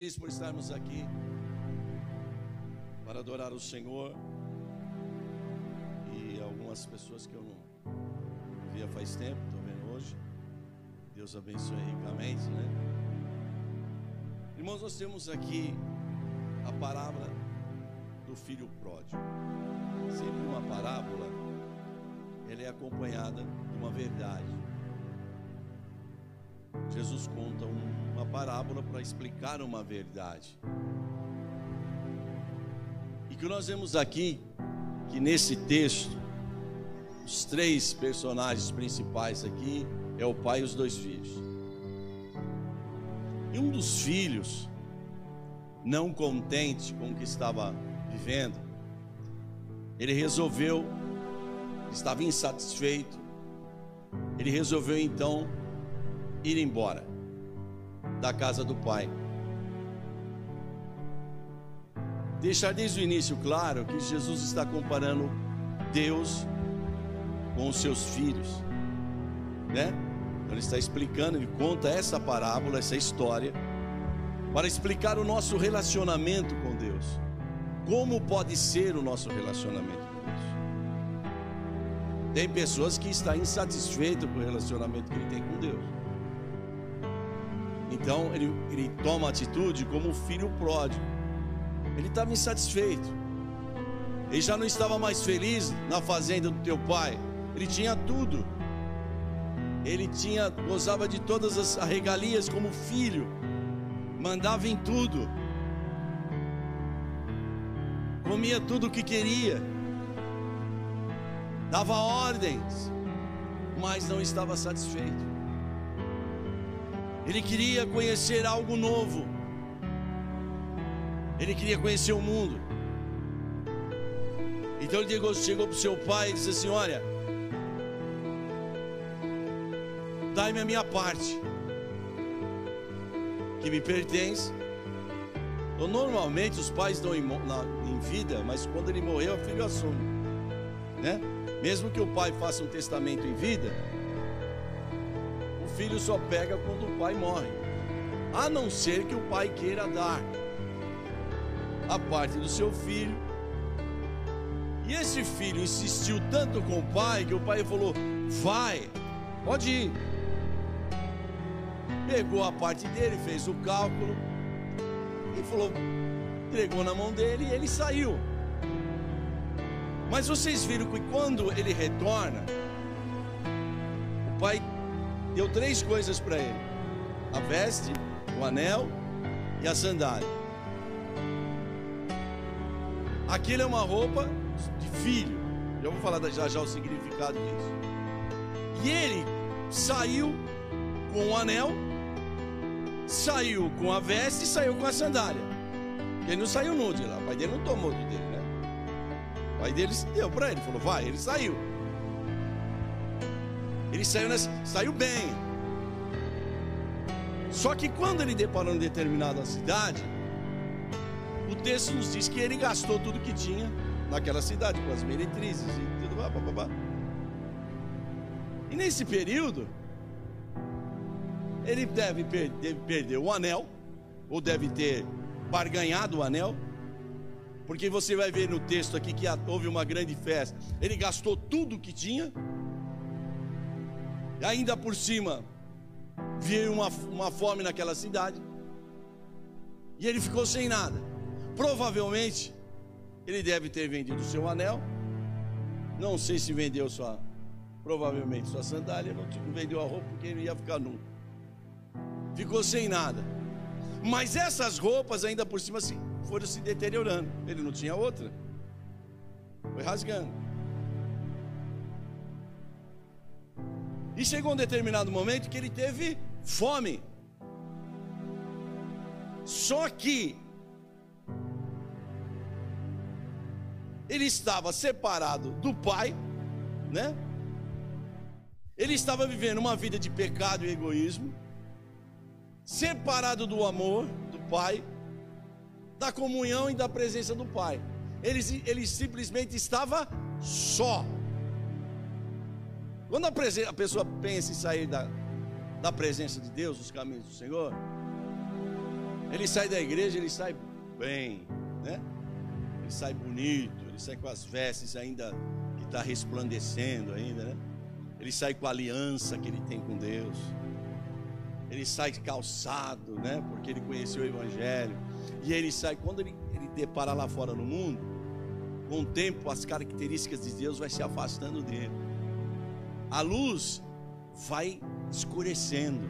Feliz por estarmos aqui para adorar o Senhor e algumas pessoas que eu não via faz tempo, estou vendo hoje. Deus abençoe ricamente, né? Irmãos, nós temos aqui a parábola do filho pródigo. Sempre uma parábola, ela é acompanhada de uma verdade. Jesus conta uma parábola para explicar uma verdade. E que nós vemos aqui que nesse texto os três personagens principais aqui é o pai e os dois filhos. E um dos filhos, não contente com o que estava vivendo, ele resolveu, estava insatisfeito, ele resolveu então ir embora da casa do pai. Deixar desde o início claro que Jesus está comparando Deus com os seus filhos, né? Ele está explicando, ele conta essa parábola, essa história, para explicar o nosso relacionamento com Deus. Como pode ser o nosso relacionamento com Deus? Tem pessoas que estão insatisfeitas com o relacionamento que ele tem com Deus. Então ele, ele toma atitude como o filho pródigo. Ele estava insatisfeito. Ele já não estava mais feliz na fazenda do teu pai. Ele tinha tudo. Ele tinha gozava de todas as regalias como filho. Mandava em tudo. Comia tudo o que queria. Dava ordens, mas não estava satisfeito. Ele queria conhecer algo novo. Ele queria conhecer o mundo. Então ele chegou para o seu pai e disse assim: Olha, dai-me a minha parte, que me pertence. Então, normalmente os pais dão em, na, em vida, mas quando ele morreu, o filho assume, né? Mesmo que o pai faça um testamento em vida, filho só pega quando o pai morre, a não ser que o pai queira dar a parte do seu filho. E esse filho insistiu tanto com o pai que o pai falou: Vai, pode ir. Pegou a parte dele, fez o cálculo e falou: entregou na mão dele e ele saiu. Mas vocês viram que quando ele retorna, o pai deu três coisas para ele: a veste, o anel e a sandália. Aquilo é uma roupa de filho. Eu vou falar já já o significado disso. E ele saiu com o anel, saiu com a veste e saiu com a sandália. Ele não saiu nude lá, o pai dele não tomou do dele, né? O pai dele deu para ele, falou: vai, ele saiu. Ele saiu, saiu bem. Só que quando ele deparou em determinada cidade, o texto nos diz que ele gastou tudo que tinha naquela cidade, com as meretrizes e tudo. Blá, blá, blá. E nesse período, ele deve, per deve perder o anel, ou deve ter barganhado o anel, porque você vai ver no texto aqui que houve uma grande festa. Ele gastou tudo que tinha ainda por cima, veio uma, uma fome naquela cidade. E ele ficou sem nada. Provavelmente, ele deve ter vendido seu anel. Não sei se vendeu sua, provavelmente sua sandália. Não, não vendeu a roupa porque ele ia ficar nu. Ficou sem nada. Mas essas roupas, ainda por cima, assim, foram se deteriorando. Ele não tinha outra. Foi rasgando. E chegou um determinado momento que ele teve fome. Só que ele estava separado do pai, né? Ele estava vivendo uma vida de pecado e egoísmo, separado do amor do pai, da comunhão e da presença do pai. Ele, ele simplesmente estava só. Quando a, a pessoa pensa em sair da, da presença de Deus, dos caminhos do Senhor, Ele sai da igreja, ele sai bem, né? Ele sai bonito, ele sai com as vestes ainda que está resplandecendo ainda, né? Ele sai com a aliança que ele tem com Deus. Ele sai calçado, né? Porque ele conheceu o Evangelho. E ele sai, quando ele, ele depara lá fora no mundo, com o tempo as características de Deus vai se afastando dele. A luz vai escurecendo.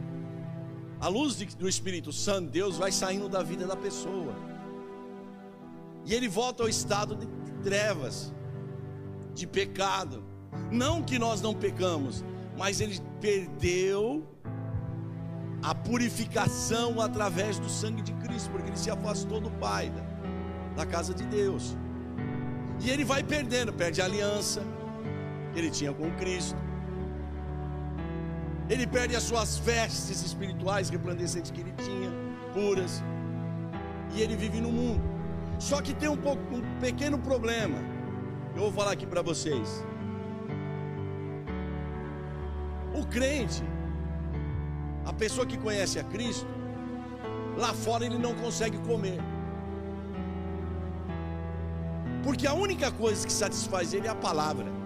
A luz do Espírito Santo, Deus vai saindo da vida da pessoa. E ele volta ao estado de trevas, de pecado. Não que nós não pecamos, mas ele perdeu a purificação através do sangue de Cristo, porque ele se afastou do Pai, da, da casa de Deus. E ele vai perdendo, perde a aliança que ele tinha com Cristo. Ele perde as suas vestes espirituais resplandecentes que ele tinha, puras. E ele vive no mundo. Só que tem um, pouco, um pequeno problema. Eu vou falar aqui para vocês. O crente, a pessoa que conhece a Cristo, lá fora ele não consegue comer. Porque a única coisa que satisfaz ele é a palavra.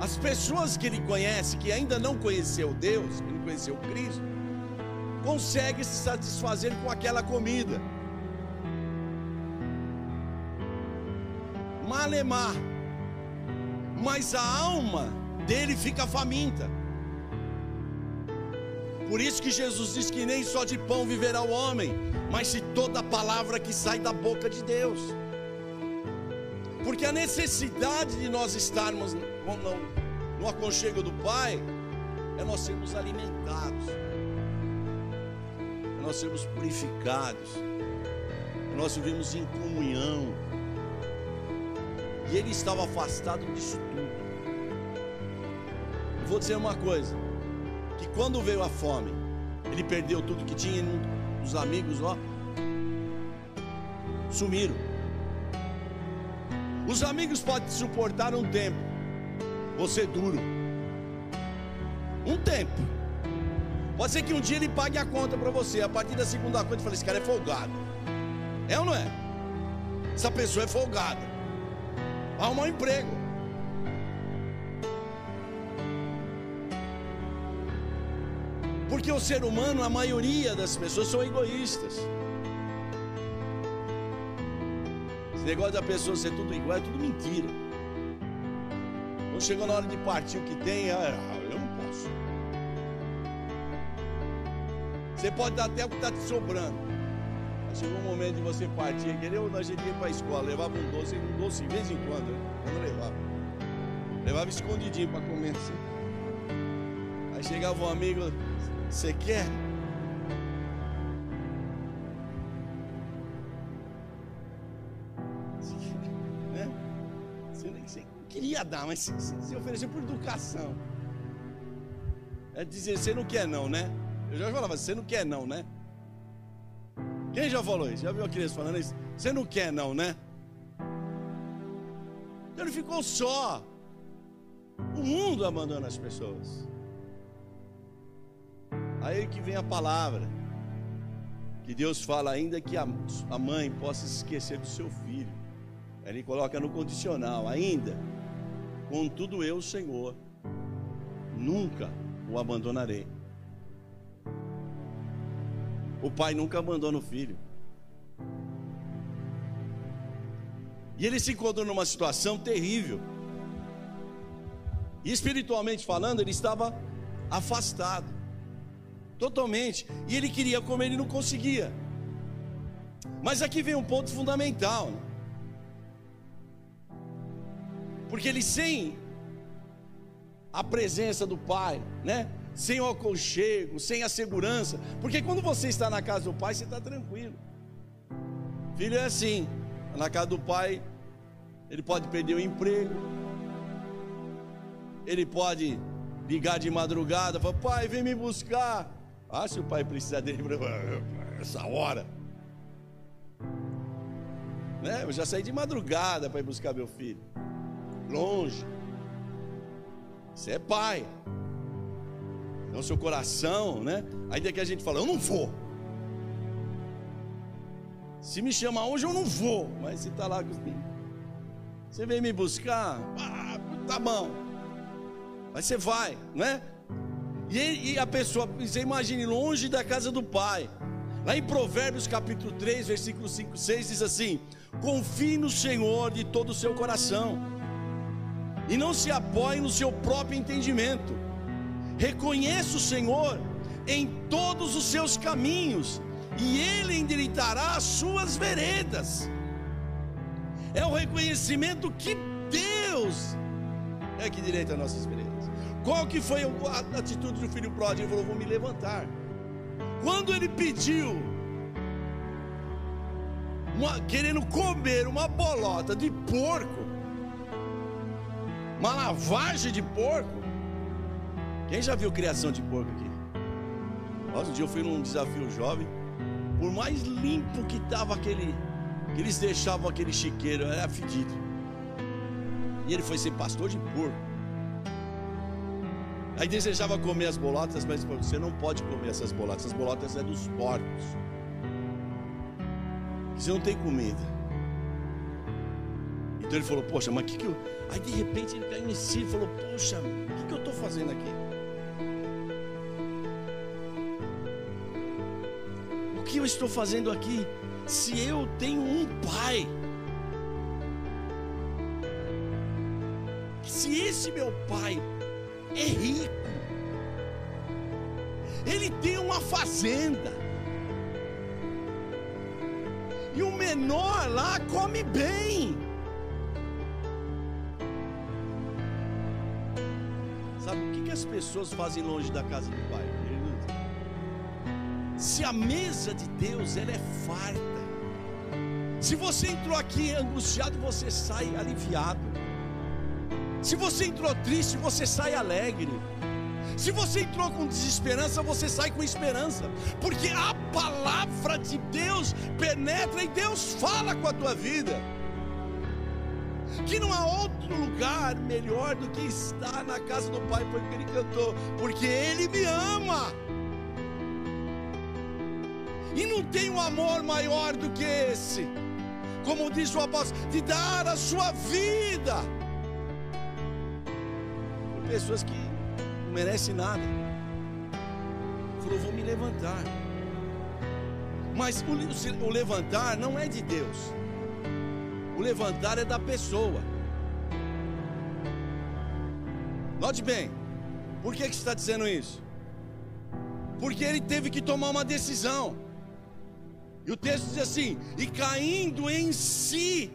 As pessoas que ele conhece, que ainda não conheceu Deus, que não conheceu Cristo, conseguem se satisfazer com aquela comida. Malemar. Mas a alma dele fica faminta. Por isso que Jesus diz que nem só de pão viverá o homem, mas de toda palavra que sai da boca de Deus. Porque a necessidade de nós estarmos no, no aconchego do Pai é nós sermos alimentados, é nós sermos purificados, é nós vivemos em comunhão. E ele estava afastado disso tudo. Eu vou dizer uma coisa: que quando veio a fome, ele perdeu tudo que tinha, os amigos ó, sumiram. Os amigos podem suportar um tempo, você é duro. Um tempo. Pode ser que um dia ele pague a conta para você. A partir da segunda conta, ele fala: Esse cara é folgado. É ou não é? Essa pessoa é folgada. Arruma um emprego. Porque o ser humano, a maioria das pessoas são egoístas. Esse negócio da pessoa ser tudo igual é tudo mentira. Quando chegou na hora de partir o que tem, ah, eu não posso. Você pode dar até o que está te sobrando. Mas chegou um momento de você partir. Querer ou nós ia para a escola, levava um doce, um doce de vez em quando, né? Quando levava. Levava escondidinho para comer assim. Aí chegava um amigo, você quer? Dar, mas se, se, se ofereceu por educação. É dizer, você não quer não, né? Eu já falava, você não quer não, né? Quem já falou isso? Já viu a criança falando isso? Você não quer não, né? Então ele ficou só. O mundo abandona as pessoas. Aí que vem a palavra. Que Deus fala ainda que a, a mãe possa se esquecer do seu filho. Ele coloca no condicional, ainda Contudo, eu, Senhor, nunca o abandonarei. O pai nunca abandona o filho. E ele se encontrou numa situação terrível. E espiritualmente falando, ele estava afastado. Totalmente. E ele queria comer e não conseguia. Mas aqui vem um ponto fundamental. Né? Porque ele sem a presença do Pai, né? Sem o aconchego, sem a segurança. Porque quando você está na casa do Pai, você está tranquilo. Filho é assim, na casa do Pai, ele pode perder o emprego, ele pode ligar de madrugada, falar, pai, vem me buscar. Ah, se o pai precisar dele essa hora. Né? Eu já saí de madrugada para ir buscar meu filho longe. Você é pai. Então, seu coração, né? Ainda que a gente fala, eu não vou. Se me chamar hoje, eu não vou. Mas se está lá, você vem me buscar, ah, tá bom. Mas você vai, não é? E, e a pessoa, você imagine, longe da casa do pai. Lá em Provérbios capítulo 3, versículo 5, 6 diz assim: Confie no Senhor de todo o seu coração, e não se apoie no seu próprio entendimento. Reconheça o Senhor em todos os seus caminhos, e Ele endireitará as suas veredas. É o reconhecimento que Deus é que direita as nossas veredas. Qual que foi a atitude do filho pródigo? Ele falou: Vou me levantar. Quando ele pediu, uma, querendo comer uma bolota de porco, uma lavagem de porco. Quem já viu criação de porco aqui? Nossa, um dia eu fui num desafio jovem. Por mais limpo que estava aquele, que eles deixavam aquele chiqueiro, era fedido. E ele foi ser pastor de porco. Aí desejava comer as bolotas, mas você não pode comer essas bolotas. Essas bolotas é dos porcos. Você não tem comida. Então ele falou, poxa, mas o que, que eu. Aí de repente ele caiu em si e falou, poxa, o que, que eu estou fazendo aqui? O que eu estou fazendo aqui? Se eu tenho um pai. Se esse meu pai é rico. Ele tem uma fazenda. E o menor lá come bem. Pessoas fazem longe da casa do Pai? Se a mesa de Deus ela é farta. Se você entrou aqui angustiado, você sai aliviado. Se você entrou triste, você sai alegre. Se você entrou com desesperança, você sai com esperança, porque a palavra de Deus penetra e Deus fala com a tua vida. Que não há outro lugar melhor do que estar na casa do Pai, porque Ele cantou, porque Ele me ama. E não tem um amor maior do que esse, como diz o apóstolo, de dar a sua vida pessoas que não merecem nada. Falou, vou me levantar. Mas o, o levantar não é de Deus. O levantar é da pessoa. Note bem, por que, que está dizendo isso? Porque ele teve que tomar uma decisão. E o texto diz assim: e caindo em si,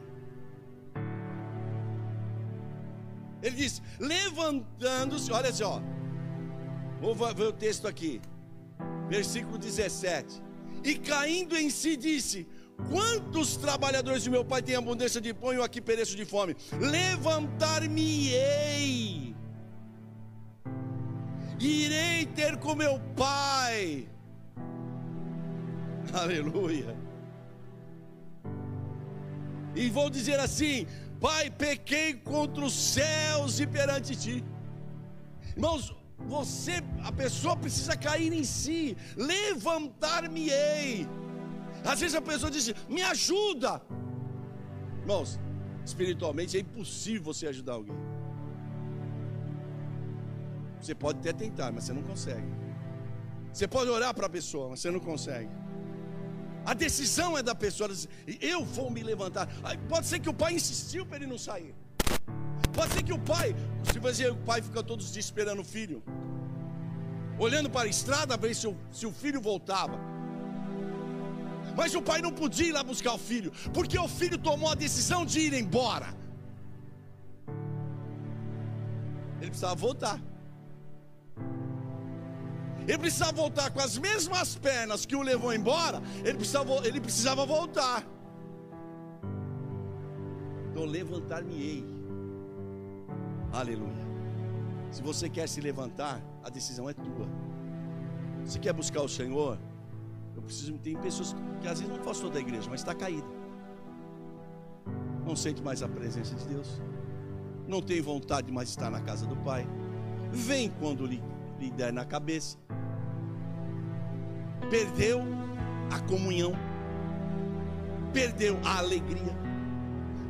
Ele diz: levantando-se, olha só, vou ver o texto aqui, versículo 17. E caindo em si, disse: Quantos trabalhadores de meu pai têm abundância de pão e eu aqui pereço de fome? Levantar-me-ei, irei ter com meu pai. Aleluia. E vou dizer assim: Pai, pequei contra os céus e perante ti. Irmãos, você, a pessoa precisa cair em si, levantar-me-ei. Às vezes a pessoa diz: Me ajuda. Irmãos, espiritualmente é impossível você ajudar alguém. Você pode até tentar, mas você não consegue. Você pode orar para a pessoa, mas você não consegue. A decisão é da pessoa. Eu vou me levantar. Pode ser que o pai insistiu para ele não sair. Pode ser que o pai, se você o pai fica todos os dias esperando o filho, olhando para a estrada ver se o, se o filho voltava. Mas o pai não podia ir lá buscar o filho, porque o filho tomou a decisão de ir embora. Ele precisava voltar. Ele precisava voltar com as mesmas pernas que o levou embora. Ele precisava, ele precisava voltar. Então levantar-me-ei. Aleluia. Se você quer se levantar, a decisão é tua. Se quer buscar o Senhor, eu preciso. Tem pessoas que às vezes não afastou da igreja, mas está caída. Não sente mais a presença de Deus. Não tem vontade de mais estar na casa do Pai. Vem quando lhe lhe der na cabeça. Perdeu a comunhão, perdeu a alegria,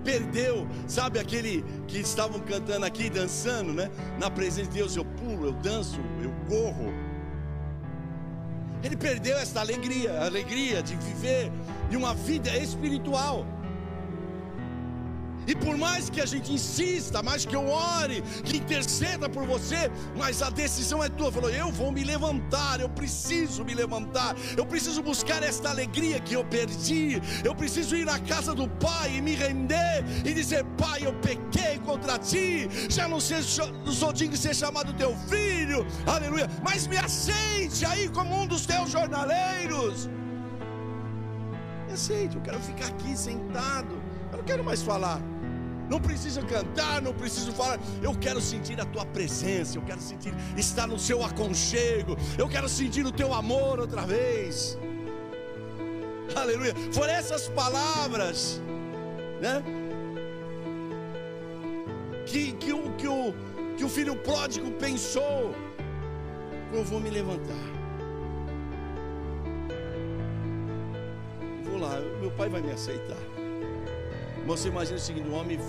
perdeu, sabe aquele que estavam cantando aqui, dançando, né? Na presença de Deus eu pulo, eu danço, eu corro. Ele perdeu essa alegria, a alegria de viver de uma vida espiritual. E por mais que a gente insista, mais que eu ore, que interceda por você, mas a decisão é tua. Falou, eu vou me levantar, eu preciso me levantar, eu preciso buscar esta alegria que eu perdi, eu preciso ir na casa do Pai e me render e dizer: Pai, eu pequei contra ti, já não, sei, sou digno de ser chamado teu filho, aleluia, mas me aceite aí como um dos teus jornaleiros. Me aceite, eu quero ficar aqui sentado, eu não quero mais falar não preciso cantar, não preciso falar. Eu quero sentir a tua presença, eu quero sentir estar no seu aconchego, eu quero sentir o teu amor outra vez. Aleluia. Foram essas palavras, né? Que, que, o, que, o, que o filho pródigo pensou. Eu vou me levantar. Vou lá, meu pai vai me aceitar. Você imagina o seguinte: um homem,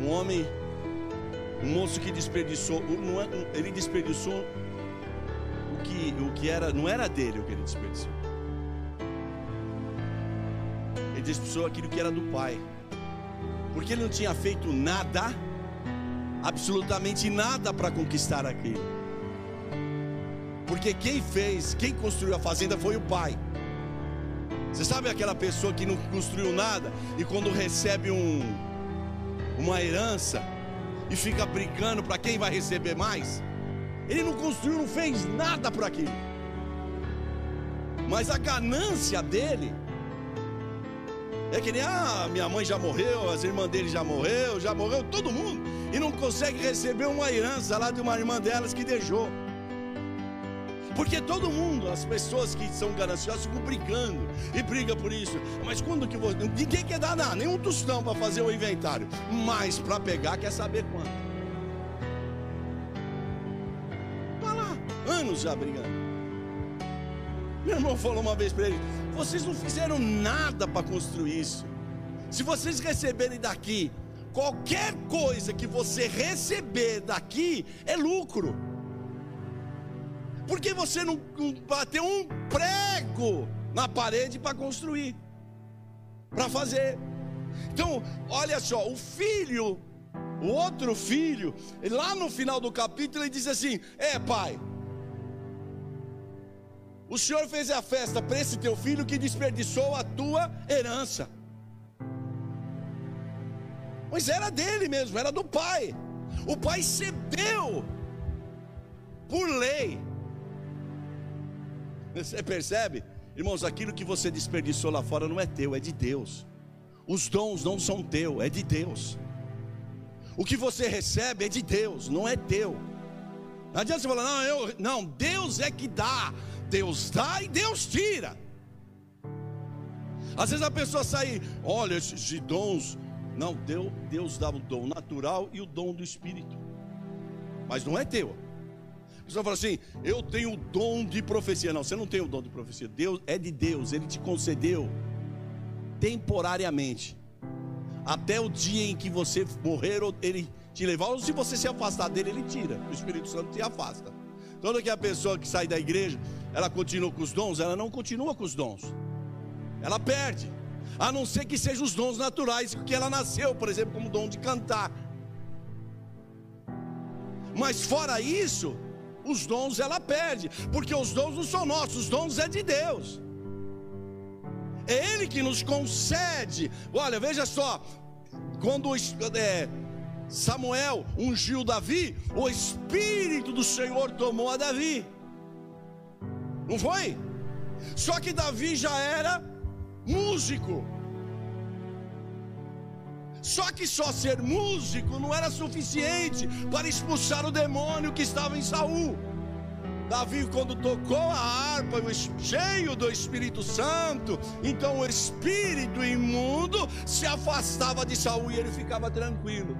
um homem, um moço que desperdiçou, é, ele desperdiçou o que, o que era, não era dele o que ele desperdiçou. Ele desperdiçou aquilo que era do pai, porque ele não tinha feito nada, absolutamente nada para conquistar aquilo. Porque quem fez, quem construiu a fazenda foi o pai. Você sabe aquela pessoa que não construiu nada e quando recebe um, uma herança e fica brigando para quem vai receber mais? Ele não construiu, não fez nada para aquilo. Mas a ganância dele é que nem ah, minha mãe já morreu, as irmãs dele já morreu, já morreu todo mundo e não consegue receber uma herança lá de uma irmã delas que deixou. Porque todo mundo, as pessoas que são gananciosas, ficam brigando e briga por isso. Mas quando que você. Ninguém quer dar nada, nenhum tostão para fazer o inventário. Mas para pegar, quer saber quanto. Vai lá, anos já brigando. Meu irmão falou uma vez para ele: vocês não fizeram nada para construir isso. Se vocês receberem daqui, qualquer coisa que você receber daqui é lucro. Por que você não bateu um prego na parede para construir? Para fazer. Então, olha só, o filho, o outro filho, lá no final do capítulo, ele diz assim: É, pai, o senhor fez a festa para esse teu filho que desperdiçou a tua herança. Mas era dele mesmo, era do pai. O pai cedeu por lei você percebe? Irmãos, aquilo que você desperdiçou lá fora não é teu, é de Deus. Os dons não são teu, é de Deus. O que você recebe é de Deus, não é teu. Não adianta você falar, não, eu, não, Deus é que dá. Deus dá e Deus tira. Às vezes a pessoa sai, olha, esses dons. Não, Deus, Deus dá o dom natural e o dom do Espírito. Mas não é teu pessoa fala assim: eu tenho o dom de profecia. Não, você não tem o dom de profecia. Deus é de Deus, Ele te concedeu temporariamente. Até o dia em que você morrer, Ele te levar, ou se você se afastar dele, Ele tira. O Espírito Santo te afasta. Toda que a pessoa que sai da igreja, ela continua com os dons, ela não continua com os dons. Ela perde. A não ser que sejam os dons naturais que ela nasceu, por exemplo, como dom de cantar. Mas fora isso, os dons ela perde, porque os dons não são nossos, os dons é de Deus. É Ele que nos concede. Olha, veja só, quando é, Samuel ungiu Davi, o Espírito do Senhor tomou a Davi. Não foi? Só que Davi já era músico. Só que só ser músico não era suficiente para expulsar o demônio que estava em Saul. Davi, quando tocou a harpa, cheio do Espírito Santo, então o espírito imundo se afastava de Saul e ele ficava tranquilo.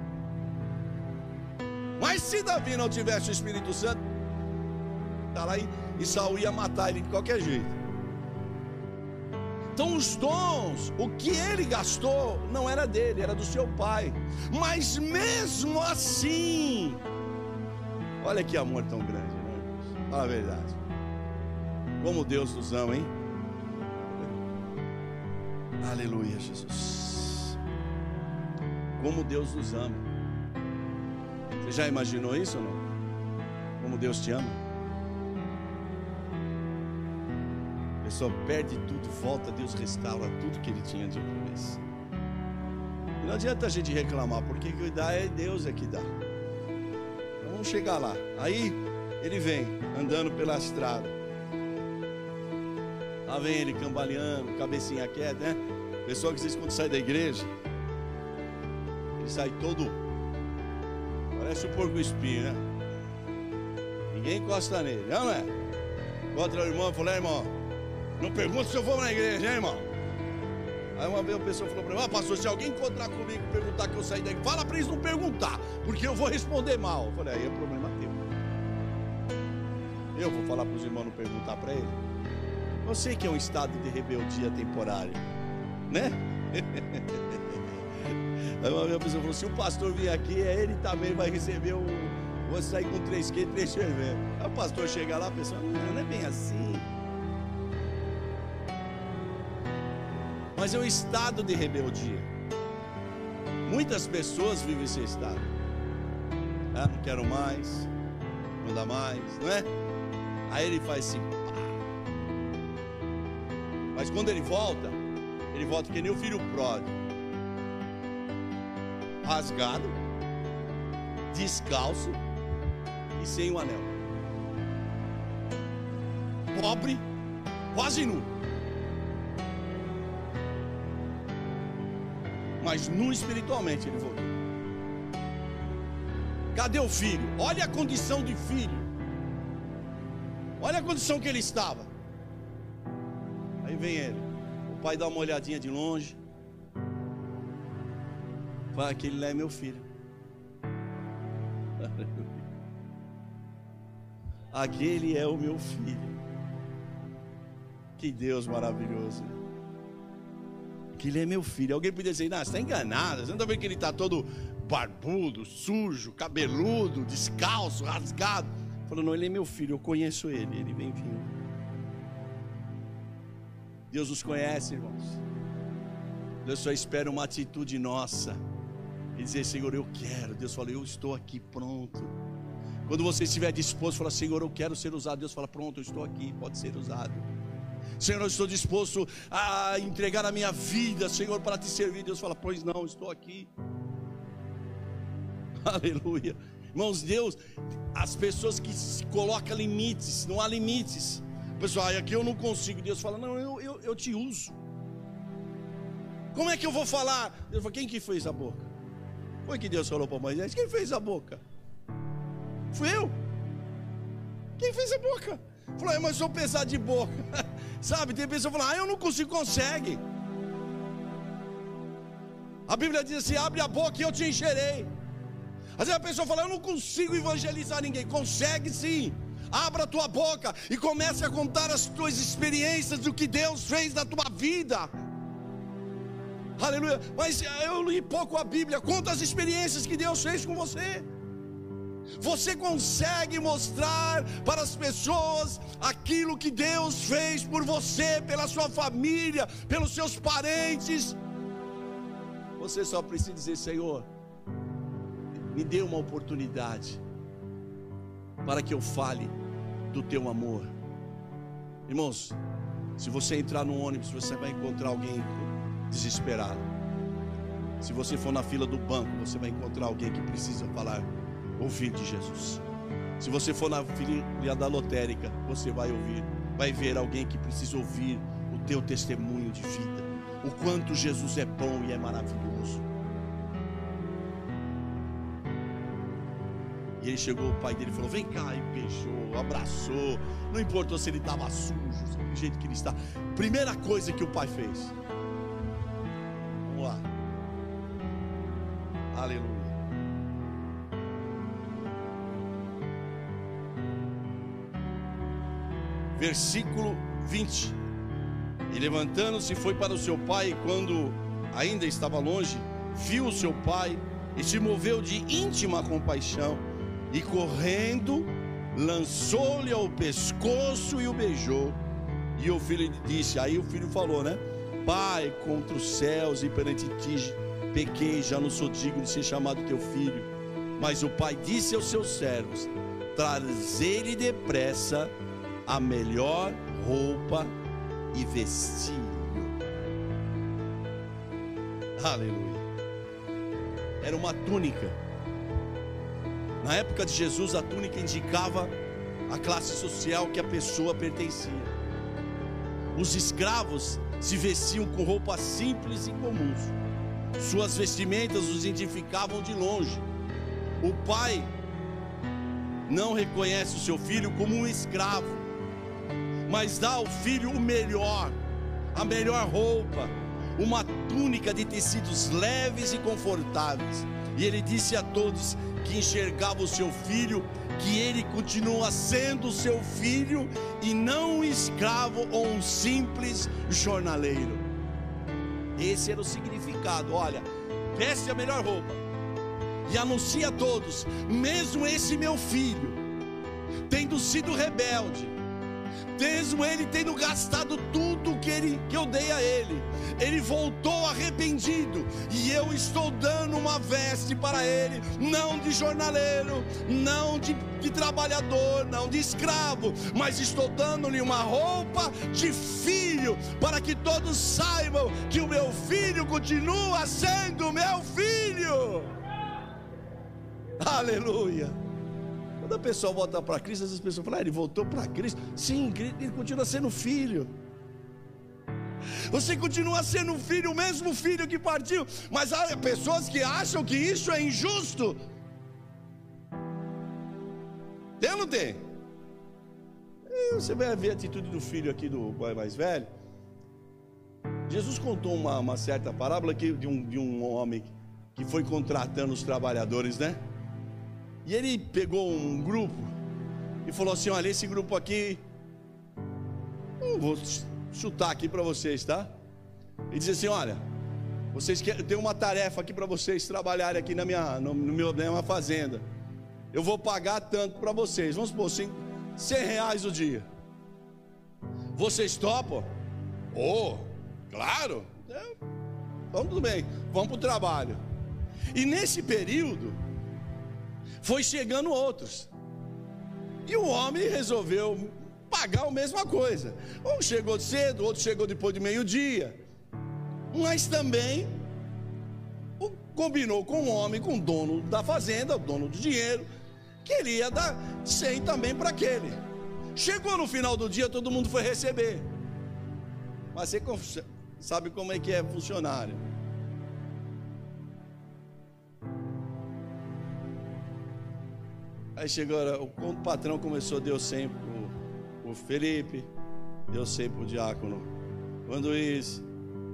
Mas se Davi não tivesse o Espírito Santo, Tá lá e, e Saul ia matar ele de qualquer jeito. Então os dons, o que ele gastou não era dele, era do seu pai. Mas mesmo assim, olha que amor tão grande, né? Fala a verdade. Como Deus nos ama, hein? Aleluia, Jesus. Como Deus nos ama. Você já imaginou isso ou não? Como Deus te ama? Pessoa perde tudo, volta, Deus restaura tudo que ele tinha de vez. E não adianta a gente reclamar, porque que dá é Deus é que dá. Então vamos chegar lá. Aí ele vem andando pela estrada. Lá vem ele cambaleando, cabecinha quieta, né? Pessoal que vocês quando sai da igreja, ele sai todo. Parece um porco espinho, né? Ninguém encosta nele, não é? Encontra o irmão e falou, irmão, não pergunta se eu vou na igreja, hein, irmão? Aí uma vez a pessoa falou para mim, ah, pastor, se alguém encontrar comigo e perguntar que eu saí daí, fala para eles não perguntar, porque eu vou responder mal. Eu falei, aí é problema teu. Eu vou falar para os irmãos não perguntar para ele. Eu sei que é um estado de rebeldia temporário né? Aí uma vez a pessoa falou: se o pastor vir aqui, é ele também vai receber o. Vou sair com três quentes e três cervejas. Aí o pastor chega lá, a pessoa, não, não é bem assim. Mas é um estado de rebeldia. Muitas pessoas vivem esse estado. Ah, não quero mais, não dá mais, não é? Aí ele faz assim. Pá. Mas quando ele volta, ele volta que nem o filho pródigo. Rasgado, descalço e sem o anel. Pobre, quase nu. Mas nu espiritualmente ele voltou. Cadê o filho? Olha a condição de filho. Olha a condição que ele estava. Aí vem ele pai dá uma olhadinha de longe. Fala, aquele lá é meu filho. Aquele é o meu filho. Que Deus maravilhoso. Aquele é meu filho. Alguém podia dizer, não, você está enganado. Você não está vendo que ele está todo barbudo, sujo, cabeludo, descalço, rasgado. Falou, não, ele é meu filho, eu conheço ele, ele vem vindo. Deus nos conhece, irmãos. Deus só espera uma atitude nossa e dizer: Senhor, eu quero. Deus fala: Eu estou aqui pronto. Quando você estiver disposto, fala: Senhor, eu quero ser usado. Deus fala: Pronto, eu estou aqui, pode ser usado. Senhor, eu estou disposto a entregar a minha vida, Senhor, para te servir. Deus fala: Pois não, estou aqui. Aleluia. Irmãos, Deus, as pessoas que colocam limites, não há limites. Pessoal, aqui eu não consigo. Deus fala: Não, eu, eu, eu te uso. Como é que eu vou falar? Deus falou: Quem que fez a boca? Foi que Deus falou para Moisés: Quem fez a boca? Fui eu. Quem fez a boca? Falou: Mas eu sou pesado de boca. Sabe? Tem pessoa falando: Ah, eu não consigo, consegue. A Bíblia diz assim: Abre a boca e eu te encherei. Às vezes a pessoa fala: Eu não consigo evangelizar ninguém. Consegue sim. Abra a tua boca e comece a contar as tuas experiências do que Deus fez na tua vida. Aleluia. Mas eu li pouco a Bíblia. Conta as experiências que Deus fez com você. Você consegue mostrar para as pessoas aquilo que Deus fez por você, pela sua família, pelos seus parentes. Você só precisa dizer: Senhor, me dê uma oportunidade para que eu fale do teu amor. Irmãos, se você entrar no ônibus, você vai encontrar alguém desesperado. Se você for na fila do banco, você vai encontrar alguém que precisa falar, ouvir de Jesus. Se você for na fila da lotérica, você vai ouvir, vai ver alguém que precisa ouvir o teu testemunho de vida. O quanto Jesus é bom e é maravilhoso. E ele chegou, o pai dele falou: Vem cá, e beijou, abraçou. Não importou se ele estava sujo, do jeito que ele está. Primeira coisa que o pai fez. Versículo 20. E levantando-se foi para o seu pai, e quando ainda estava longe, viu o seu pai e se moveu de íntima compaixão, e correndo, lançou-lhe ao pescoço e o beijou. E o filho disse: Aí o filho falou, né? Pai, contra os céus e perante ti pequei, já não sou digno de ser chamado teu filho. Mas o pai disse aos seus servos: Trazei-lhe depressa a melhor roupa e vestiu. Aleluia. Era uma túnica. Na época de Jesus, a túnica indicava a classe social que a pessoa pertencia. Os escravos se vestiam com roupas simples e comuns. Suas vestimentas os identificavam de longe. O pai não reconhece o seu filho como um escravo mas dá ao filho o melhor, a melhor roupa, uma túnica de tecidos leves e confortáveis. E ele disse a todos que enxergavam o seu filho que ele continua sendo seu filho e não um escravo ou um simples jornaleiro. Esse era o significado. Olha, veste a melhor roupa e anuncia a todos, mesmo esse meu filho, tendo sido rebelde, mesmo ele tendo gastado tudo que, ele, que eu dei a ele, ele voltou arrependido, e eu estou dando uma veste para ele, não de jornaleiro, não de, de trabalhador, não de escravo, mas estou dando-lhe uma roupa de filho, para que todos saibam que o meu filho continua sendo meu filho. Aleluia. Quando a pessoa volta para Cristo, as pessoas falam, ah, ele voltou para Cristo. Sim, ele continua sendo filho. Você continua sendo filho, o mesmo filho que partiu. Mas há pessoas que acham que isso é injusto. Tem ou não tem? Você vai ver a atitude do filho aqui do pai mais velho. Jesus contou uma, uma certa parábola de um, de um homem que foi contratando os trabalhadores, né? E ele pegou um grupo e falou assim: Olha, esse grupo aqui, vou chutar aqui para vocês, tá? Ele disse assim: Olha, vocês querem, tem uma tarefa aqui para vocês trabalharem aqui na minha, no, no meu, na minha fazenda. Eu vou pagar tanto para vocês, vamos supor assim, 100 reais o dia. Vocês topam? Oh, claro. Então tudo bem, vamos para o trabalho. E nesse período, foi chegando outros. E o homem resolveu pagar a mesma coisa. Um chegou cedo, outro chegou depois de meio-dia. Mas também combinou com o homem, com o dono da fazenda, o dono do dinheiro, queria dar 100 também para aquele. Chegou no final do dia, todo mundo foi receber. Mas você sabe como é que é funcionário. Aí chegou, o patrão começou, deu sempre o, o Felipe, deu sempre o diácono. O Luiz,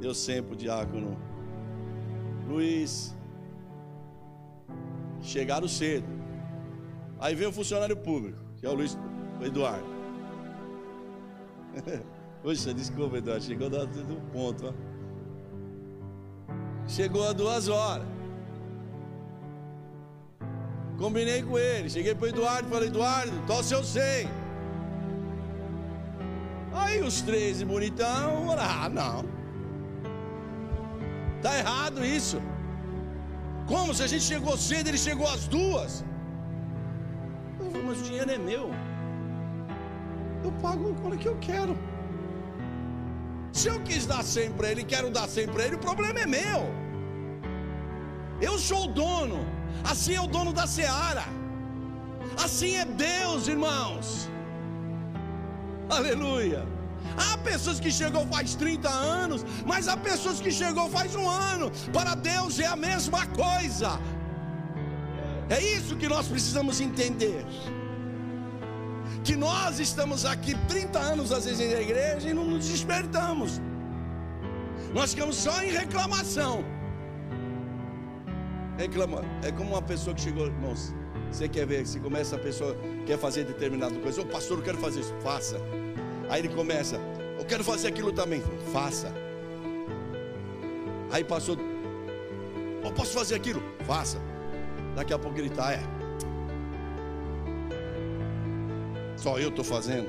deu sempre o diácono. Luiz. Chegaram cedo. Aí veio o funcionário público, que é o Luiz o Eduardo. Poxa, desculpa, Eduardo, chegou do ponto. Ó. Chegou a duas horas. Combinei com ele. Cheguei para o Eduardo e falei: Eduardo, tô seu 100. Aí os três bonitão, ah, não. Tá errado isso. Como se a gente chegou cedo, ele chegou às duas. Eu falei, mas o dinheiro é meu. Eu pago quando que eu quero. Se eu quis dar 100 para ele, quero dar 100 para ele, o problema é meu. Eu sou o dono. Assim é o dono da seara. Assim é Deus, irmãos. Aleluia. Há pessoas que chegou faz 30 anos, mas há pessoas que chegou faz um ano. Para Deus é a mesma coisa. É isso que nós precisamos entender. Que nós estamos aqui 30 anos às vezes na igreja e não nos despertamos. Nós ficamos só em reclamação É como uma pessoa que chegou, irmãos. Você quer ver, se começa a pessoa quer fazer determinada coisa, ô pastor, eu quero fazer isso, faça. Aí ele começa, eu quero fazer aquilo também. Faça. Aí passou, eu posso fazer aquilo? Faça. Daqui a pouco ele está, é. Só eu estou fazendo.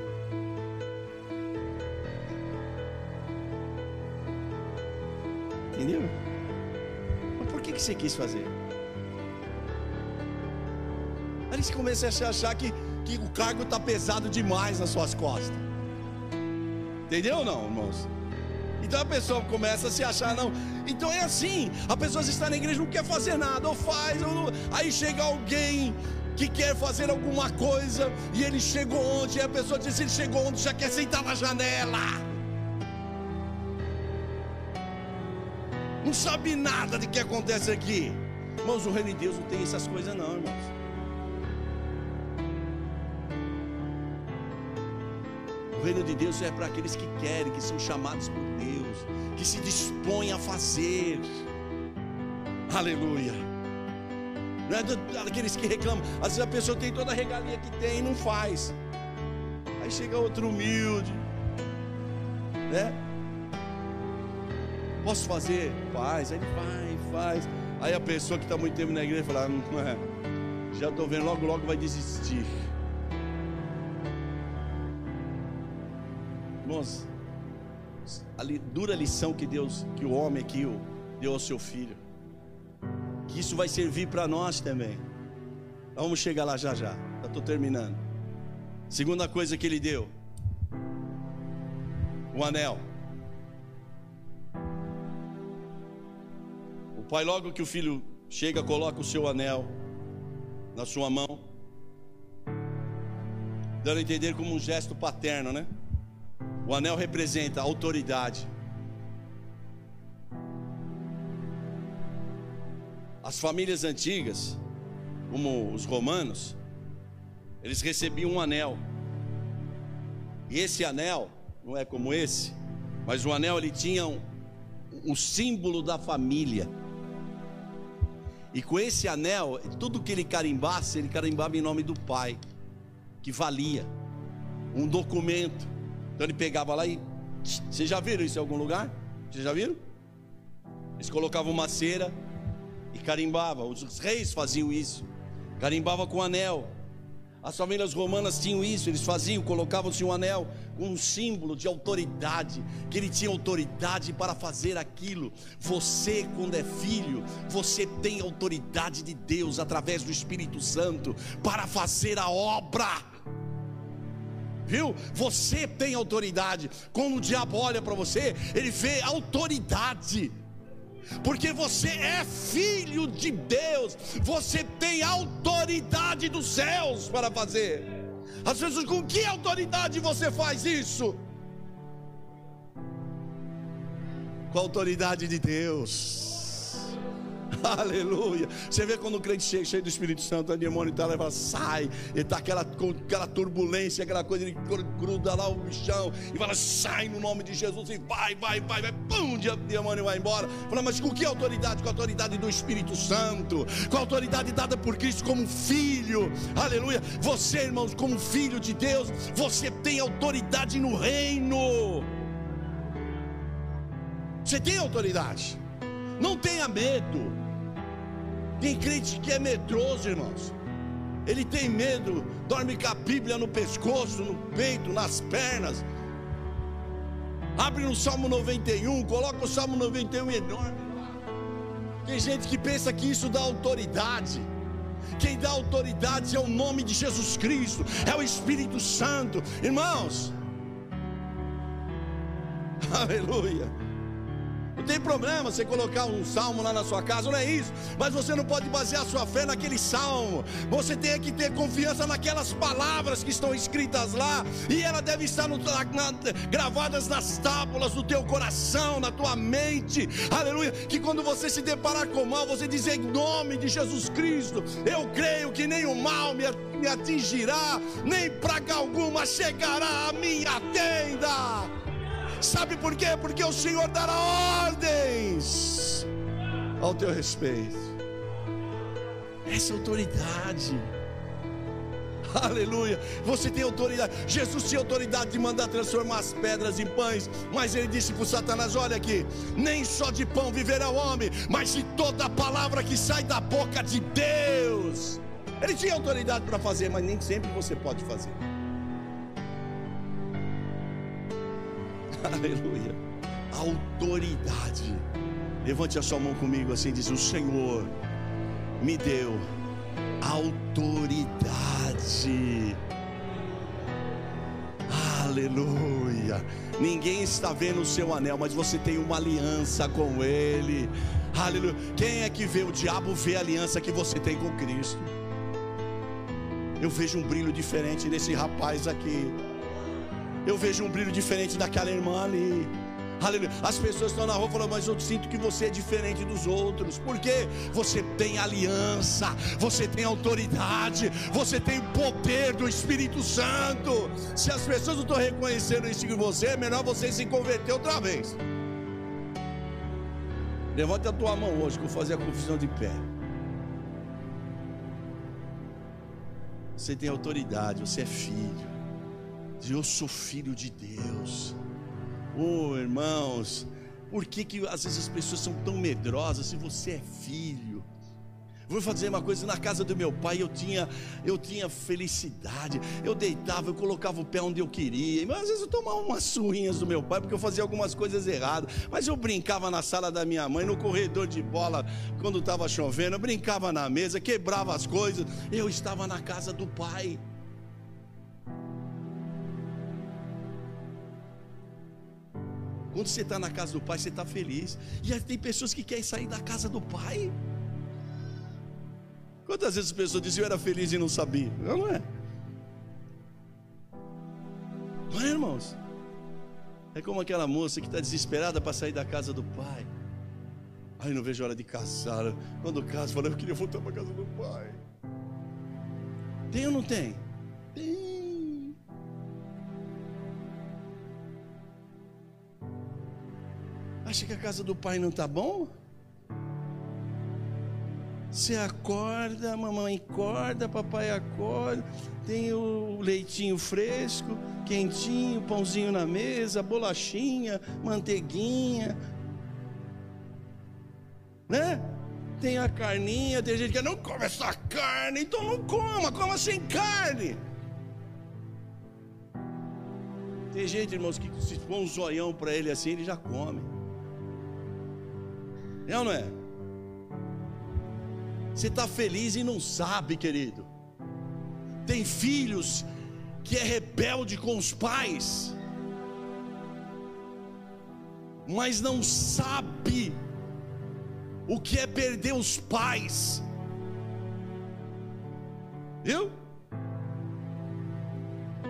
Entendeu? Que, que você quis fazer? Aí você começa a achar que, que o cargo está pesado demais nas suas costas. Entendeu ou não, irmãos? Então a pessoa começa a se achar, não. Então é assim: a pessoa está na igreja não quer fazer nada, ou faz, ou não... aí chega alguém que quer fazer alguma coisa, e ele chegou onde? E a pessoa diz: ele chegou onde já quer sentar na janela. Não sabe nada de que acontece aqui. Irmãos, o reino de Deus não tem essas coisas, não, irmãos. O reino de Deus é para aqueles que querem, que são chamados por Deus, que se dispõem a fazer. Aleluia não é daqueles que reclamam. Às vezes a pessoa tem toda a regalia que tem e não faz. Aí chega outro humilde, né? Posso fazer? Faz. Aí ele vai, faz. Aí a pessoa que está muito tempo na igreja fala: não é, já estou vendo, logo, logo vai desistir. Irmãos, a dura lição que Deus, que o homem aqui deu ao seu filho que isso vai servir para nós também. Vamos chegar lá já já. Já estou terminando. Segunda coisa que ele deu: o anel. Pai, logo que o filho chega, coloca o seu anel na sua mão, dando a entender como um gesto paterno, né? O anel representa autoridade. As famílias antigas, como os romanos, eles recebiam um anel. E esse anel, não é como esse, mas o anel ele tinha um, um símbolo da família. E com esse anel, tudo que ele carimbasse, ele carimbava em nome do pai, que valia um documento. Então ele pegava lá e. Vocês já viram isso em algum lugar? Vocês já viram? Eles colocavam uma cera, e carimbava. Os reis faziam isso, carimbava com anel. As famílias romanas tinham isso, eles faziam, colocavam-se um anel um símbolo de autoridade, que ele tinha autoridade para fazer aquilo. Você, quando é filho, você tem autoridade de Deus através do Espírito Santo para fazer a obra. Viu? Você tem autoridade. Quando o diabo olha para você, ele vê autoridade porque você é filho de Deus, você tem autoridade dos céus para fazer. Às vezes, com que autoridade você faz isso? Com a autoridade de Deus. Aleluia. Você vê quando o crente chega cheio do Espírito Santo, o demônio está leva, sai, ele está aquela, aquela turbulência, aquela coisa, ele gruda lá o bichão e fala, sai no nome de Jesus, e vai, vai, vai, vai, pum, o demônio vai embora. Fala, mas com que autoridade? Com a autoridade do Espírito Santo, com a autoridade dada por Cristo como filho, aleluia. Você, irmãos, como filho de Deus, você tem autoridade no reino. Você tem autoridade. Não tenha medo. Tem crente que é medroso, irmãos. Ele tem medo, dorme com a Bíblia no pescoço, no peito, nas pernas. Abre no Salmo 91, coloca o Salmo 91 enorme lá. Tem gente que pensa que isso dá autoridade. Quem dá autoridade é o nome de Jesus Cristo, é o Espírito Santo. Irmãos, aleluia. Não tem problema você colocar um salmo lá na sua casa, não é isso. Mas você não pode basear sua fé naquele salmo. Você tem que ter confiança naquelas palavras que estão escritas lá. E ela deve estar no, na, gravadas nas tábulas do teu coração, na tua mente. Aleluia. Que quando você se deparar com o mal, você diz em nome de Jesus Cristo: Eu creio que nem o mal me, me atingirá, nem praga alguma chegará à minha tenda. Sabe por quê? Porque o Senhor dará ordens ao teu respeito. Essa autoridade. Aleluia. Você tem autoridade. Jesus tinha autoridade de mandar transformar as pedras em pães. Mas ele disse para Satanás: Olha aqui, nem só de pão viverá o homem, mas de toda a palavra que sai da boca de Deus. Ele tinha autoridade para fazer, mas nem sempre você pode fazer. Aleluia. Autoridade. Levante a sua mão comigo assim, diz: O Senhor me deu autoridade. Aleluia. Ninguém está vendo o seu anel, mas você tem uma aliança com Ele. Aleluia. Quem é que vê? O diabo vê a aliança que você tem com Cristo. Eu vejo um brilho diferente nesse rapaz aqui. Eu vejo um brilho diferente daquela irmã ali. Aleluia. As pessoas estão na rua falando, mas eu sinto que você é diferente dos outros. Porque você tem aliança, você tem autoridade, você tem poder do Espírito Santo. Se as pessoas não estão reconhecendo isso em você, é melhor você se converter outra vez. Levanta a tua mão hoje que eu vou fazer a confusão de pé. Você tem autoridade, você é filho. Eu sou filho de Deus. Oh, irmãos, por que, que às vezes as pessoas são tão medrosas se você é filho? Vou fazer uma coisa na casa do meu pai, eu tinha, eu tinha felicidade. Eu deitava, eu colocava o pé onde eu queria. Mas às vezes eu tomava umas suinhas do meu pai porque eu fazia algumas coisas erradas. Mas eu brincava na sala da minha mãe, no corredor de bola, quando estava chovendo, eu brincava na mesa, quebrava as coisas. Eu estava na casa do pai. Quando você está na casa do pai, você está feliz. E tem pessoas que querem sair da casa do pai. Quantas vezes as pessoas dizem eu era feliz e não sabia? Não, não é. Não é, irmãos? É como aquela moça que está desesperada para sair da casa do pai. Ai, não vejo a hora de casar. Quando casa, fala, eu queria voltar para casa do pai. Tem ou não tem? Tem. Acha que a casa do pai não está bom? Você acorda, mamãe acorda, papai acorda, tem o leitinho fresco, quentinho, pãozinho na mesa, bolachinha, manteiguinha, né? Tem a carninha, tem gente que não come essa carne, então não coma, coma sem carne. Tem gente, irmãos, que se põe um zoião para ele assim, ele já come. É ou não é? Você está feliz e não sabe, querido. Tem filhos que é rebelde com os pais, mas não sabe o que é perder os pais. Viu?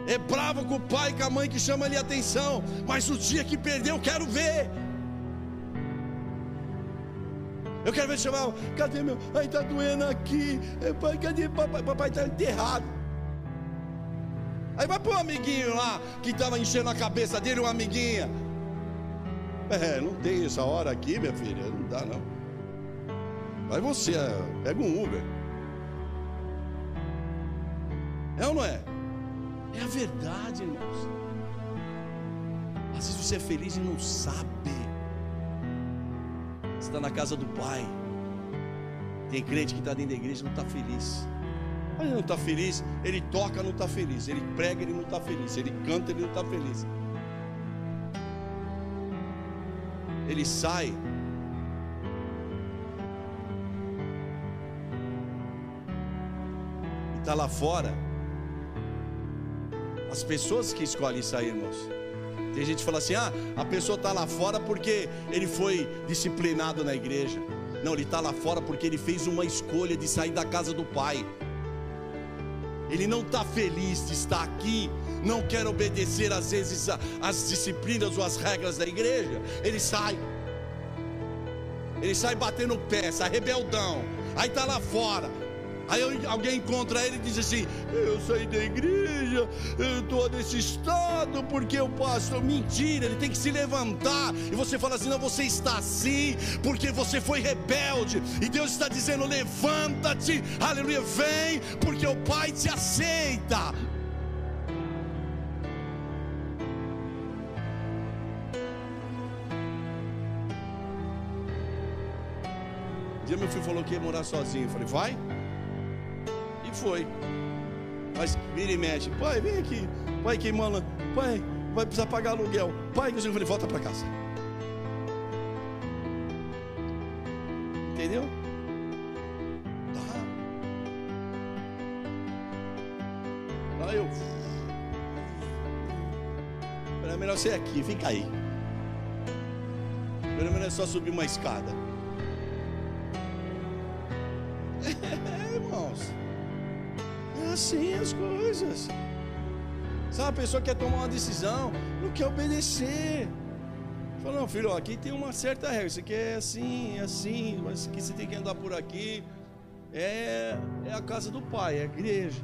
É bravo com o pai e com a mãe que chama ali atenção, mas o dia que perdeu, eu quero ver. Eu quero ver chamar, cadê meu? Ai, tá doendo aqui. Pai, cadê papai? Papai está enterrado. Aí vai pro amiguinho lá que estava enchendo a cabeça dele, uma amiguinha. É, não tem essa hora aqui, minha filha. Não dá não. Vai você, pega um Uber. É ou não é? É a verdade, irmãos. Às vezes você é feliz e não sabe está na casa do Pai. Tem crente que está dentro da igreja e não está feliz. Ele não está feliz, ele toca, não está feliz. Ele prega, ele não está feliz. Ele canta, ele não está feliz. Ele sai. E está lá fora. As pessoas que escolhem sair, irmãos. Tem gente que fala assim: ah, a pessoa está lá fora porque ele foi disciplinado na igreja. Não, ele está lá fora porque ele fez uma escolha de sair da casa do pai. Ele não está feliz de estar aqui, não quer obedecer às vezes às disciplinas ou às regras da igreja. Ele sai, ele sai batendo o pé, sai rebeldão. Aí está lá fora. Aí alguém encontra ele e diz assim: Eu saí da igreja, eu estou nesse estado porque eu pastor. Mentira, ele tem que se levantar. E você fala assim: Não, você está assim porque você foi rebelde. E Deus está dizendo: Levanta-te, aleluia, vem, porque o Pai te aceita. Dia meu filho falou que ia morar sozinho. Eu falei, vai? Foi. Mas vira e mexe, pai, vem aqui, pai queimando, pai, vai precisar pagar aluguel. Pai, que eu falei, volta para casa. Entendeu? Tá. Aí eu. Era melhor ser aqui, fica aí. Pelo menos é só subir uma escada. Assim as coisas. Sabe, a pessoa quer tomar uma decisão, não quer obedecer. Fala, não, filho, ó, aqui tem uma certa regra. Você quer assim, assim, mas que você tem que andar por aqui. É, é a casa do pai, é a igreja.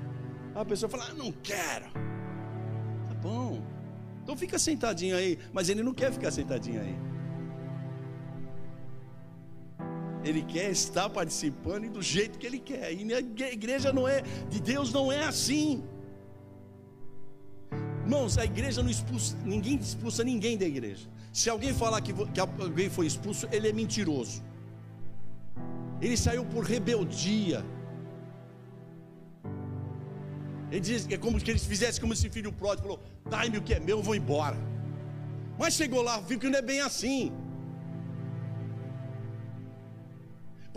A pessoa fala, ah, não quero. Tá bom. Então fica sentadinho aí. Mas ele não quer ficar sentadinho aí. Ele quer estar participando e do jeito que ele quer. E a igreja não é, de Deus não é assim. Irmãos, a igreja não expulsa, ninguém expulsa ninguém da igreja. Se alguém falar que, que alguém foi expulso, ele é mentiroso. Ele saiu por rebeldia. Ele diz, é como que eles fizessem como esse filho pródigo falou: dai-me o que é meu, eu vou embora. Mas chegou lá, viu que não é bem assim.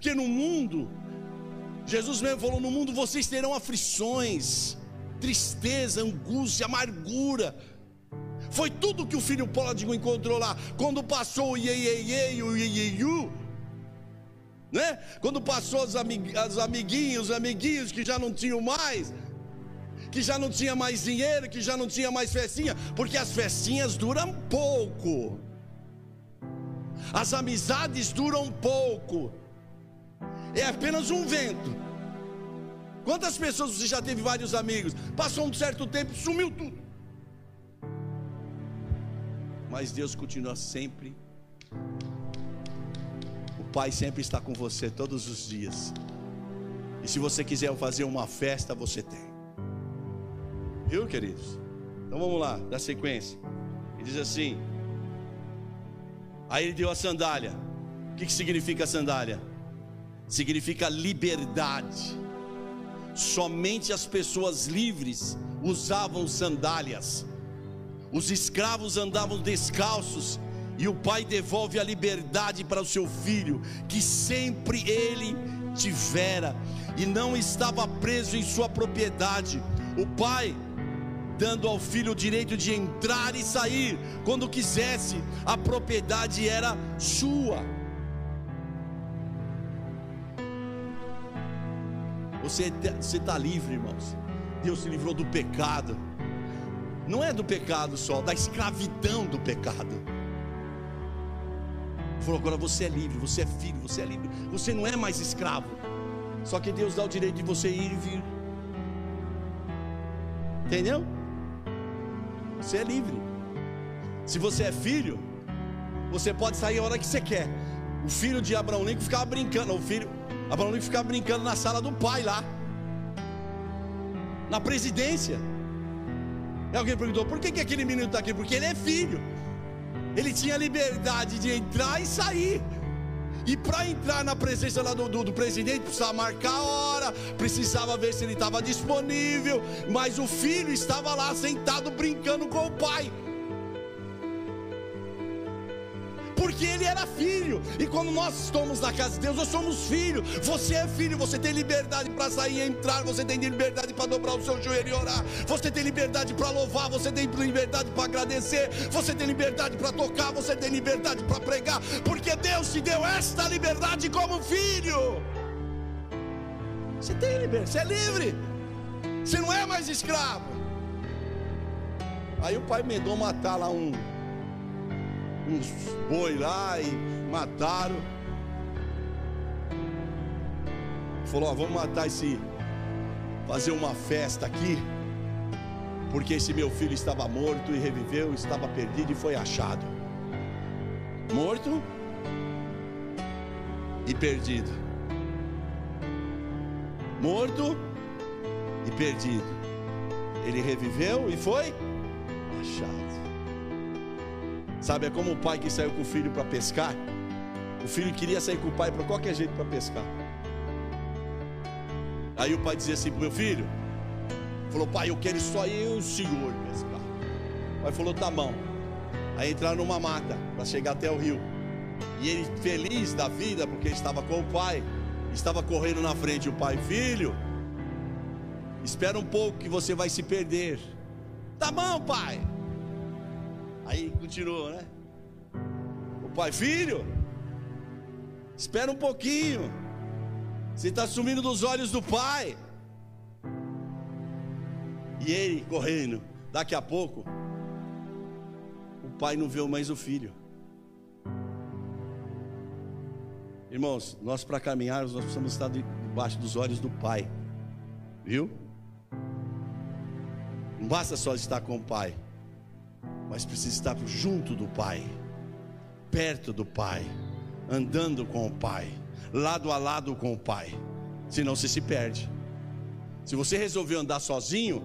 Porque no mundo, Jesus mesmo falou: no mundo vocês terão aflições, tristeza, angústia, amargura. Foi tudo que o filho pródigo encontrou lá. Quando passou o iê, e o iê, né? Quando passou os, amig, os amiguinhos, os amiguinhos que já não tinham mais, que já não tinha mais dinheiro, que já não tinha mais festinha, porque as festinhas duram pouco. As amizades duram pouco é apenas um vento. Quantas pessoas você já teve vários amigos? Passou um certo tempo, sumiu tudo. Mas Deus continua sempre. O Pai sempre está com você todos os dias. E se você quiser fazer uma festa, você tem. Viu, queridos? Então vamos lá, da sequência. Ele diz assim: Aí ele deu a sandália. O que, que significa a sandália? Significa liberdade. Somente as pessoas livres usavam sandálias. Os escravos andavam descalços e o pai devolve a liberdade para o seu filho, que sempre ele tivera e não estava preso em sua propriedade. O pai dando ao filho o direito de entrar e sair quando quisesse, a propriedade era sua. Você está livre, irmãos. Deus se livrou do pecado. Não é do pecado só, da escravidão do pecado. Falou, agora você é livre, você é filho, você é livre. Você não é mais escravo. Só que Deus dá o direito de você ir e vir. Entendeu? Você é livre. Se você é filho, você pode sair a hora que você quer. O filho de Abraão Lincoln ficava brincando. O filho, Abraão Lincoln ficava brincando na sala do pai lá, na presidência. E alguém perguntou: por que, que aquele menino está aqui? Porque ele é filho. Ele tinha liberdade de entrar e sair. E para entrar na presença lá do, do, do, presidente, precisava marcar a hora, precisava ver se ele estava disponível. Mas o filho estava lá sentado brincando com o pai. Porque ele era filho. E quando nós estamos na casa de Deus, nós somos filhos. Você é filho, você tem liberdade para sair e entrar, você tem liberdade para dobrar o seu joelho e orar, você tem liberdade para louvar, você tem liberdade para agradecer, você tem liberdade para tocar, você tem liberdade para pregar, porque Deus te deu esta liberdade como filho. Você tem liberdade, você é livre, você não é mais escravo. Aí o pai mandou matar lá um uns boi lá e mataram. Falou: ó, vamos matar esse, fazer uma festa aqui, porque esse meu filho estava morto e reviveu, estava perdido e foi achado. Morto e perdido. Morto e perdido. Ele reviveu e foi achado. Sabe, é como o pai que saiu com o filho para pescar. O filho queria sair com o pai para qualquer jeito para pescar. Aí o pai dizia assim para meu filho: Falou, pai, eu quero só eu e o senhor pescar. O pai falou, tá bom. Aí entraram numa mata para chegar até o rio. E ele, feliz da vida, porque estava com o pai, estava correndo na frente. O pai, filho, espera um pouco que você vai se perder. Tá bom, pai. Aí continuou, né? O pai, filho, espera um pouquinho. Você está sumindo dos olhos do pai. E ele correndo. Daqui a pouco, o pai não viu mais o filho. Irmãos, nós para caminharmos, nós precisamos estar debaixo dos olhos do pai. Viu? Não basta só estar com o pai, mas precisa estar junto do pai, perto do pai, andando com o pai, lado a lado com o pai. Senão você se perde. Se você resolveu andar sozinho,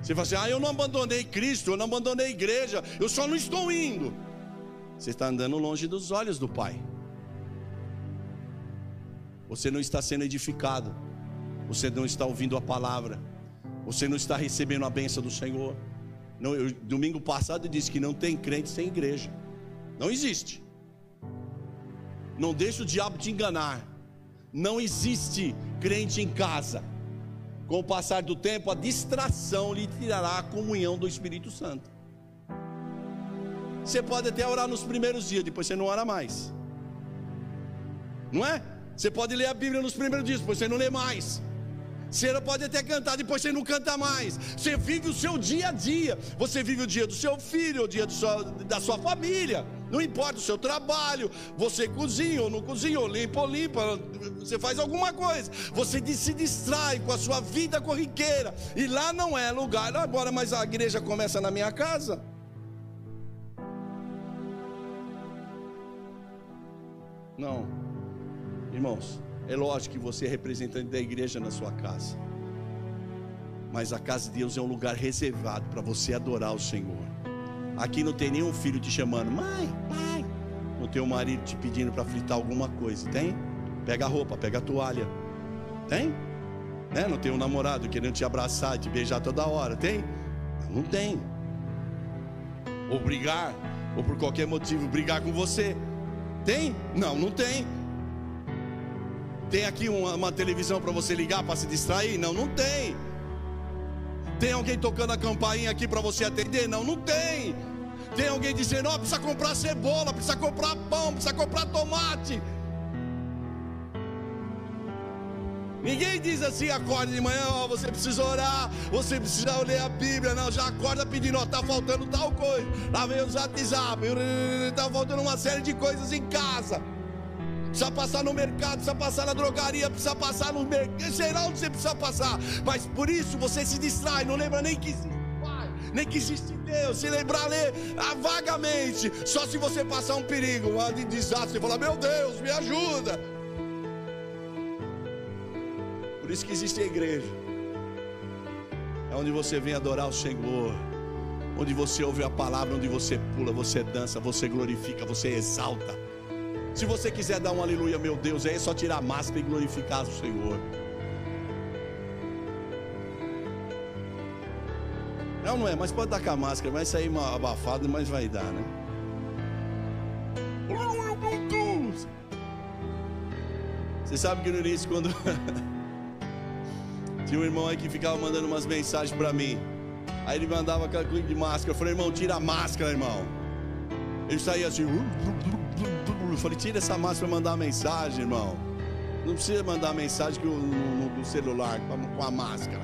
você fala assim: ah, eu não abandonei Cristo, eu não abandonei a igreja, eu só não estou indo. Você está andando longe dos olhos do Pai. Você não está sendo edificado, você não está ouvindo a palavra, você não está recebendo a bênção do Senhor. Não, eu, domingo passado eu disse que não tem crente sem igreja, não existe. Não deixe o diabo te enganar. Não existe crente em casa. Com o passar do tempo, a distração lhe tirará a comunhão do Espírito Santo. Você pode até orar nos primeiros dias, depois você não ora mais. Não é? Você pode ler a Bíblia nos primeiros dias, depois você não lê mais. Você pode até cantar, depois você não canta mais. Você vive o seu dia a dia. Você vive o dia do seu filho, o dia da sua família. Não importa o seu trabalho. Você cozinha ou não cozinha, ou limpa ou limpa. Você faz alguma coisa. Você se distrai com a sua vida corriqueira. E lá não é lugar. Agora, mas a igreja começa na minha casa. Não, irmãos. É lógico que você é representante da igreja na sua casa. Mas a casa de Deus é um lugar reservado para você adorar o Senhor. Aqui não tem nenhum filho te chamando, mãe, pai. Não tem um marido te pedindo para fritar alguma coisa, tem? Pega a roupa, pega a toalha. Tem? Né? Não tem um namorado querendo te abraçar, te beijar toda hora, tem? Não tem. Ou brigar, ou por qualquer motivo brigar com você. Tem? Não, não tem. Tem aqui uma, uma televisão para você ligar para se distrair? Não, não tem. Tem alguém tocando a campainha aqui para você atender? Não, não tem. Tem alguém dizendo: Ó, oh, precisa comprar cebola, precisa comprar pão, precisa comprar tomate. Ninguém diz assim, acorda de manhã, ó, você precisa orar, você precisa ler a Bíblia, não, já acorda pedindo, ó, tá faltando tal coisa. Lá vem os WhatsApp, tá faltando uma série de coisas em casa precisa passar no mercado, precisa passar na drogaria, precisa passar no mercado, sei lá onde você precisa passar, mas por isso você se distrai, não lembra nem que existe Pai, nem que existe Deus, se lembrar ler ah, vagamente, só se você passar um perigo, um desastre, e falar: Meu Deus, me ajuda. Por isso que existe a igreja, é onde você vem adorar o Senhor. Onde você ouve a palavra, onde você pula, você dança, você glorifica, você exalta. Se você quiser dar um aleluia, meu Deus, é só tirar a máscara e glorificar o Senhor. Não, não é, mas pode dar com a máscara, vai sair abafado, mas vai dar, né? Você sabe que no início, quando tinha um irmão aí que ficava mandando umas mensagens para mim, aí ele mandava aquela coisa de máscara. Eu falei, irmão, tira a máscara, irmão. Ele saía assim. Eu falei, tira essa máscara para mandar mensagem, irmão. Não precisa mandar mensagem no, no, no celular com a máscara.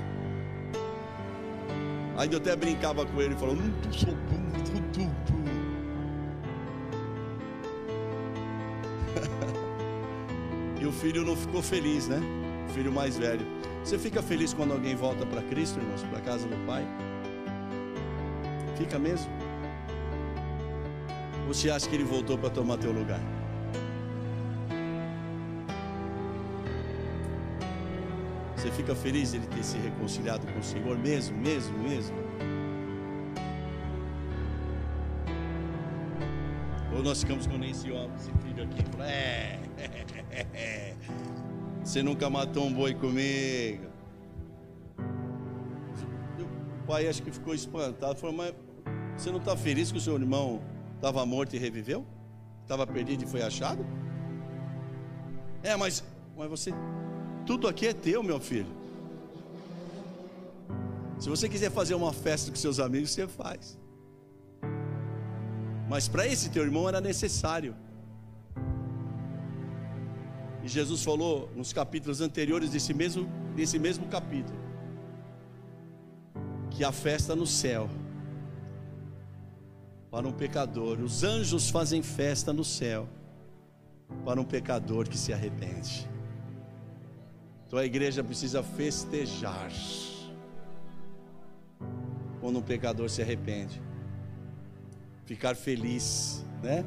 Aí eu até brincava com ele, falou, hum, e o filho não ficou feliz, né? filho mais velho. Você fica feliz quando alguém volta para Cristo, irmãos, para casa do Pai? Fica mesmo? Ou você acha que ele voltou para tomar teu lugar? Você fica feliz ele ter se reconciliado com o Senhor mesmo, mesmo, mesmo? Ou nós ficamos com esse homem, esse filho aqui, é, você nunca matou um boi comigo. O pai acho que ficou espantado, falou, mas você não está feliz que o seu irmão estava morto e reviveu? Estava perdido e foi achado? É, mas, mas você tudo aqui é teu, meu filho. Se você quiser fazer uma festa com seus amigos, você faz. Mas para esse teu irmão era necessário. E Jesus falou nos capítulos anteriores desse mesmo, desse mesmo capítulo que a festa no céu para um pecador, os anjos fazem festa no céu para um pecador que se arrepende. Então a igreja precisa festejar quando um pecador se arrepende, ficar feliz, né?